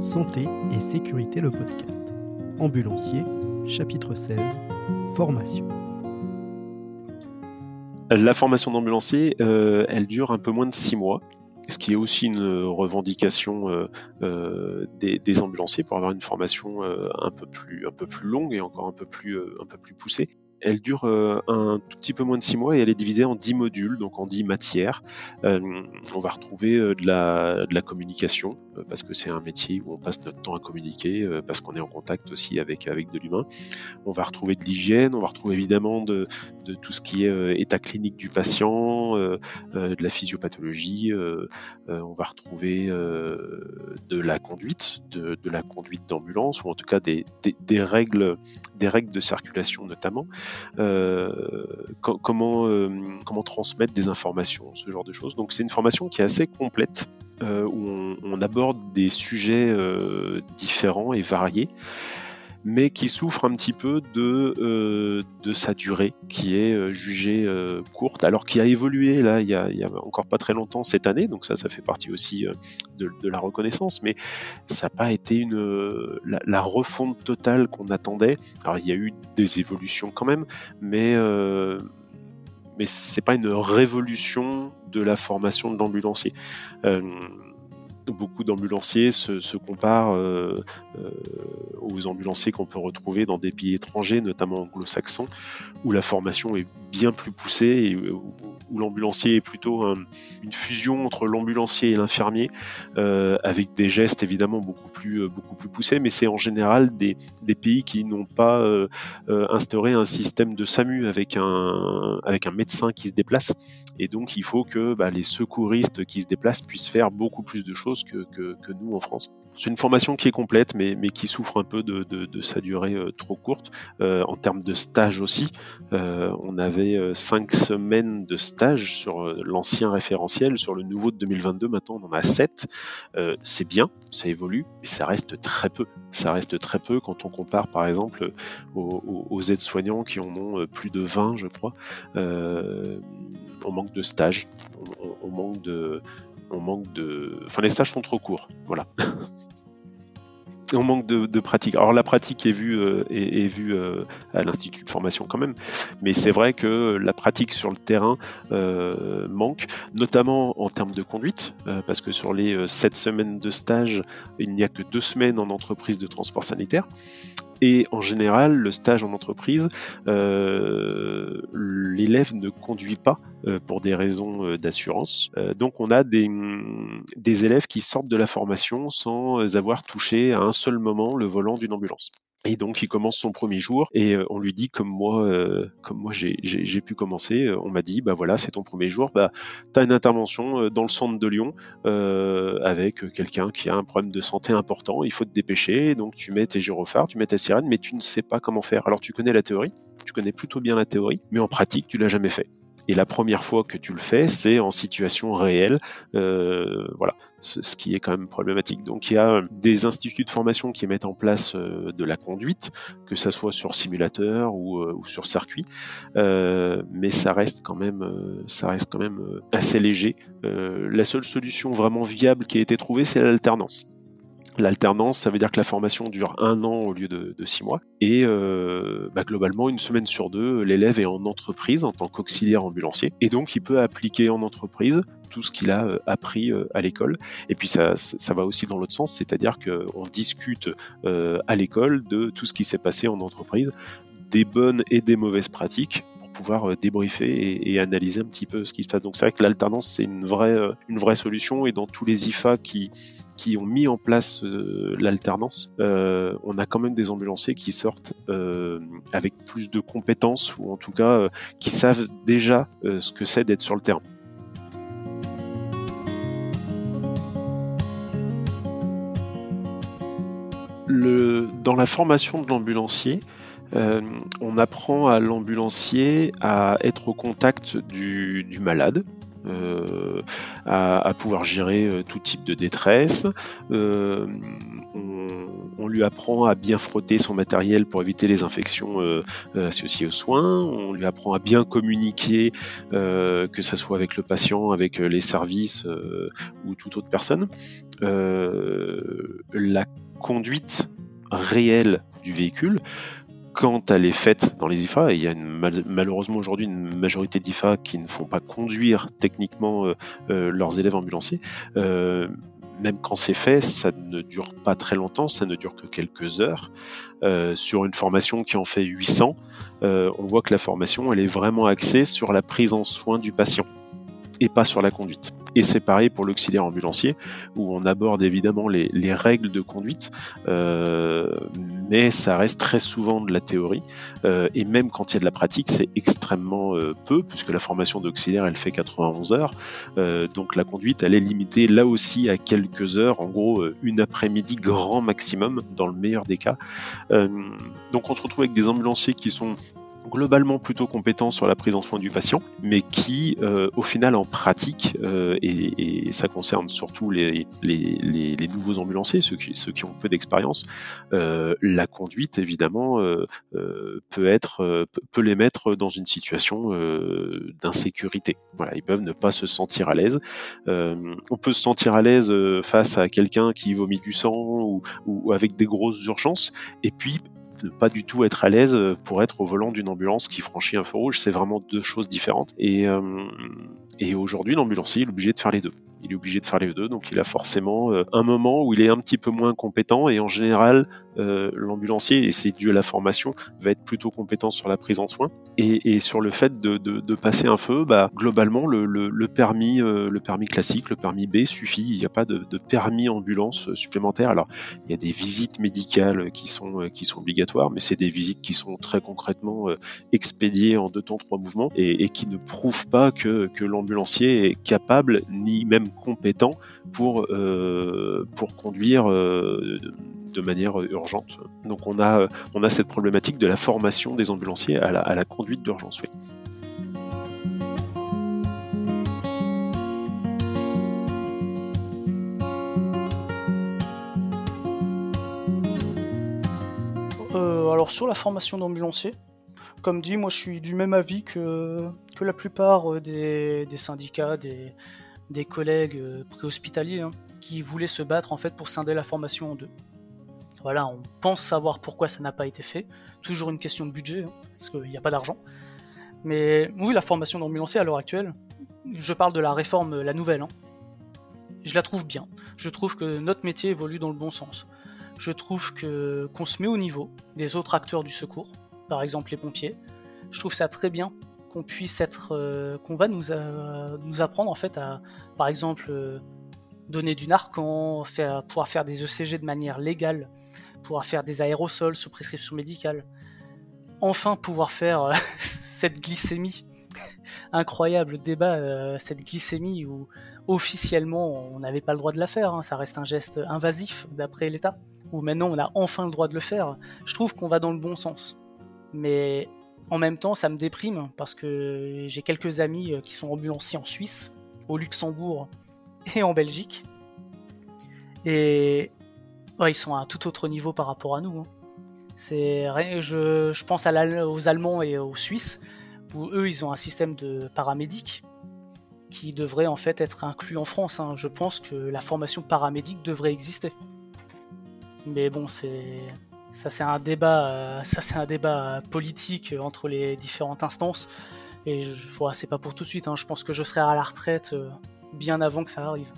Santé et sécurité le podcast. Ambulancier, chapitre 16, formation. La formation d'ambulancier, euh, elle dure un peu moins de six mois ce qui est aussi une revendication euh, euh, des, ambulanciers pour avoir une formation un peu plus longue et encore un peu plus poussée. Elle dure euh, un tout petit peu moins de six mois et elle est divisée en dix modules, donc en dix matières. Euh, on va retrouver euh, de la, communication, parce que c'est un métier où on passe notre temps à communiquer, parce qu'on est en contact aussi avec, avec de l'humain. On va retrouver de l'hygiène, on va retrouver évidemment de, tout ce qui est état clinique du patient, de la physiopathologie, on va retrouver de la conduite, de, la conduite d'ambulance, ou en tout cas des, règles, des règles de circulation notamment. Euh, comment, euh, comment transmettre des informations, ce genre de choses. Donc c'est une formation qui est assez complète, euh, où on, aborde des sujets différents et variés mais qui souffre un petit peu de, de sa durée, qui est jugée courte, alors qui a évolué là il y a, encore pas très longtemps cette année, donc ça, ça fait partie aussi de, la reconnaissance, mais ça n'a pas été une, la, refonte totale qu'on attendait. Alors il y a eu des évolutions quand même, mais mais c'est pas une révolution de la formation de l'ambulancier. Euh, beaucoup d'ambulanciers se, comparent euh, euh, aux ambulanciers qu'on peut retrouver dans des pays étrangers, notamment anglo-saxons, où la formation est bien plus poussée et où, l'ambulancier est plutôt une fusion entre l'ambulancier et l'infirmier, euh, avec des gestes évidemment beaucoup plus, beaucoup plus poussés, mais c'est en général des, pays qui n'ont pas instauré un système de SAMU avec un, avec un médecin qui se déplace, et donc il faut que bah, les secouristes qui se déplacent puissent faire beaucoup plus de choses que, nous en France. C'est une formation qui est complète, mais, qui souffre un peu de, sa durée euh, trop courte. Euh, en termes de stage aussi, euh, on avait cinq semaines de stage sur l'ancien référentiel. Sur le nouveau de 2022, maintenant on en a sept. c'est bien, ça évolue, mais ça reste très peu. Ça reste très peu quand on compare par exemple aux, aides-soignants qui en ont plus de 20, je crois. on manque de stage, on manque de, on manque de. Enfin, les stages sont trop courts. Voilà. on manque de, pratique. Alors la pratique est vue, euh, euh, à l'institut de formation quand même, mais c'est vrai que la pratique sur le terrain euh, manque, notamment en termes de conduite, parce que sur les sept semaines de stage, il n'y a que deux semaines en entreprise de transport sanitaire. Et en général, le stage en entreprise, l'élève ne conduit pas pour des raisons euh, d'assurance. donc on a des, élèves qui sortent de la formation sans avoir touché à un seul moment le volant d'une ambulance. Et donc il commence son premier jour et euh, on lui dit comme moi, euh, comme moi j'ai pu commencer, euh, on m'a dit bah voilà c'est ton premier jour, bah as une intervention dans le centre de Lyon avec quelqu'un qui a un problème de santé important, il faut te dépêcher, donc tu mets tes gyrophares, tu mets ta sirène, mais tu ne sais pas comment faire. Alors tu connais la théorie, tu connais plutôt bien la théorie, mais en pratique tu l'as jamais fait. Et la première fois que tu le fais, c'est en situation réelle. Euh, voilà, ce, qui est quand même problématique. Donc il y a des instituts de formation qui mettent en place euh, de la conduite, que ça soit sur simulateur ou, euh, sur circuit, mais ça reste quand même, ça reste quand même assez léger. la seule solution vraiment viable qui a été trouvée, c'est l'alternance. L'alternance, ça veut dire que la formation dure un an au lieu de, six mois. Et euh, bah, globalement, une semaine sur deux, l'élève est en entreprise en tant qu'auxiliaire ambulancier. Et donc, il peut appliquer en entreprise tout ce qu'il a euh, appris euh, à l'école. Et puis, ça, ça va aussi dans l'autre sens, c'est-à-dire qu'on discute à l'école de tout ce qui s'est passé en entreprise, des bonnes et des mauvaises pratiques pouvoir euh, débriefer et, analyser un petit peu ce qui se passe. Donc c'est vrai que l'alternance c'est une vraie, euh, une vraie solution et dans tous les IFA qui, qui ont mis en place euh, l'alternance, on a quand même des ambulanciers qui sortent avec plus de compétences ou en tout cas qui savent déjà ce que c'est d'être sur le terrain. Dans la formation de l'ambulancier, euh, on apprend à l'ambulancier à être au contact du, malade, à, pouvoir gérer tout type de détresse. On, on, lui apprend à bien frotter son matériel pour éviter les infections associées aux soins. On lui apprend à bien communiquer, que ce soit avec le patient, avec les services ou toute autre personne. la conduite réelle du véhicule quand elle est faite dans les IFA, et il y a malheureusement aujourd'hui une majorité d'IFA qui ne font pas conduire techniquement euh, euh, leurs élèves ambulanciers, euh, même quand c'est fait, ça ne dure pas très longtemps, ça ne dure que quelques heures. sur une formation qui en fait 800, on voit que la formation, elle est vraiment axée sur la prise en soin du patient et pas sur la conduite. Et c'est pareil pour l'auxiliaire ambulancier, où on aborde évidemment les, règles de conduite, euh, mais ça reste très souvent de la théorie. Euh, et même quand il y a de la pratique, c'est extrêmement euh, peu, puisque la formation d'auxiliaire, elle fait 91 heures. donc la conduite, elle est limitée là aussi à quelques heures, en gros une après-midi grand maximum, dans le meilleur des cas. donc on se retrouve avec des ambulanciers qui sont globalement plutôt compétents sur la prise en soin du patient, mais qui, euh, au final, en pratique, euh, et, ça concerne surtout les, nouveaux ambulanciers, ceux qui, ont peu d'expérience, euh, la conduite, évidemment, peut les mettre dans une situation d'insécurité. Voilà, ils peuvent ne pas se sentir à l'aise. on peut se sentir à l'aise face à quelqu'un qui vomit du sang ou, ou avec des grosses urgences, et puis ne pas du tout être à l'aise pour être au volant d'une ambulance qui franchit un feu rouge. C'est vraiment deux choses différentes. Et, euh, aujourd'hui, l'ambulancier est obligé de faire les deux il est obligé de faire les deux, donc il a forcément euh, un moment où il est un petit peu moins compétent et en général euh, l'ambulancier, et c'est dû à la formation, va être plutôt compétent sur la prise en soin et, sur le fait de, passer un feu, bah, globalement le, permis, euh, classique, le permis B suffit, il n'y a pas de, permis ambulance supplémentaire. Alors il y a des visites médicales qui sont obligatoires, mais c'est des visites qui sont très concrètement expédiées en deux temps, trois mouvements et, qui ne prouvent pas que, l'ambulancier est capable ni même compétent pour, euh, conduire euh, de manière urgente. Donc on a cette problématique de la formation des ambulanciers à la, conduite d'urgence. Euh, alors sur la formation d'ambulanciers, comme dit, moi je suis du même avis que, la plupart des, des syndicats, des, des collègues euh, préhospitaliers hein, qui voulaient se battre en fait pour scinder la formation en deux. Voilà, on pense savoir pourquoi ça n'a pas été fait. Toujours une question de budget, hein, parce qu'il n'y a pas d'argent. Mais oui, la formation d'ambulancier à l'heure actuelle, je parle de la réforme, la nouvelle, hein, je la trouve bien. Je trouve que notre métier évolue dans le bon sens. Je trouve que qu'on se met au niveau des autres acteurs du secours, par exemple les pompiers. Je trouve ça très bien qu'on puisse être, euh, qu'on va nous, euh, nous apprendre en fait à, par exemple, euh, donner du narcan, faire, pouvoir faire des ECG de manière légale, pouvoir faire des aérosols sous prescription médicale, enfin pouvoir faire cette glycémie, incroyable débat, cette glycémie où officiellement on n'avait pas le droit de la faire, hein. ça reste un geste invasif d'après l'État, où maintenant on a enfin le droit de le faire. Je trouve qu'on va dans le bon sens. Mais en même temps, ça me déprime parce que j'ai quelques amis euh, qui sont ambulanciers en Suisse, au Luxembourg et en Belgique. Et ils sont à un tout autre niveau par rapport à nous. Hein. C'est, je, pense aux Allemands et aux Suisses, où eux, ils ont un système de paramédic qui devrait en fait être inclus en France. Hein. Je pense que la formation paramédic devrait exister. Mais bon, c'est ça c'est un débat, euh, ça c'est un débat politique entre les différentes instances. Et je, c'est pas pour tout de suite. Hein. Je pense que je serai à la retraite euh, bien avant que ça arrive.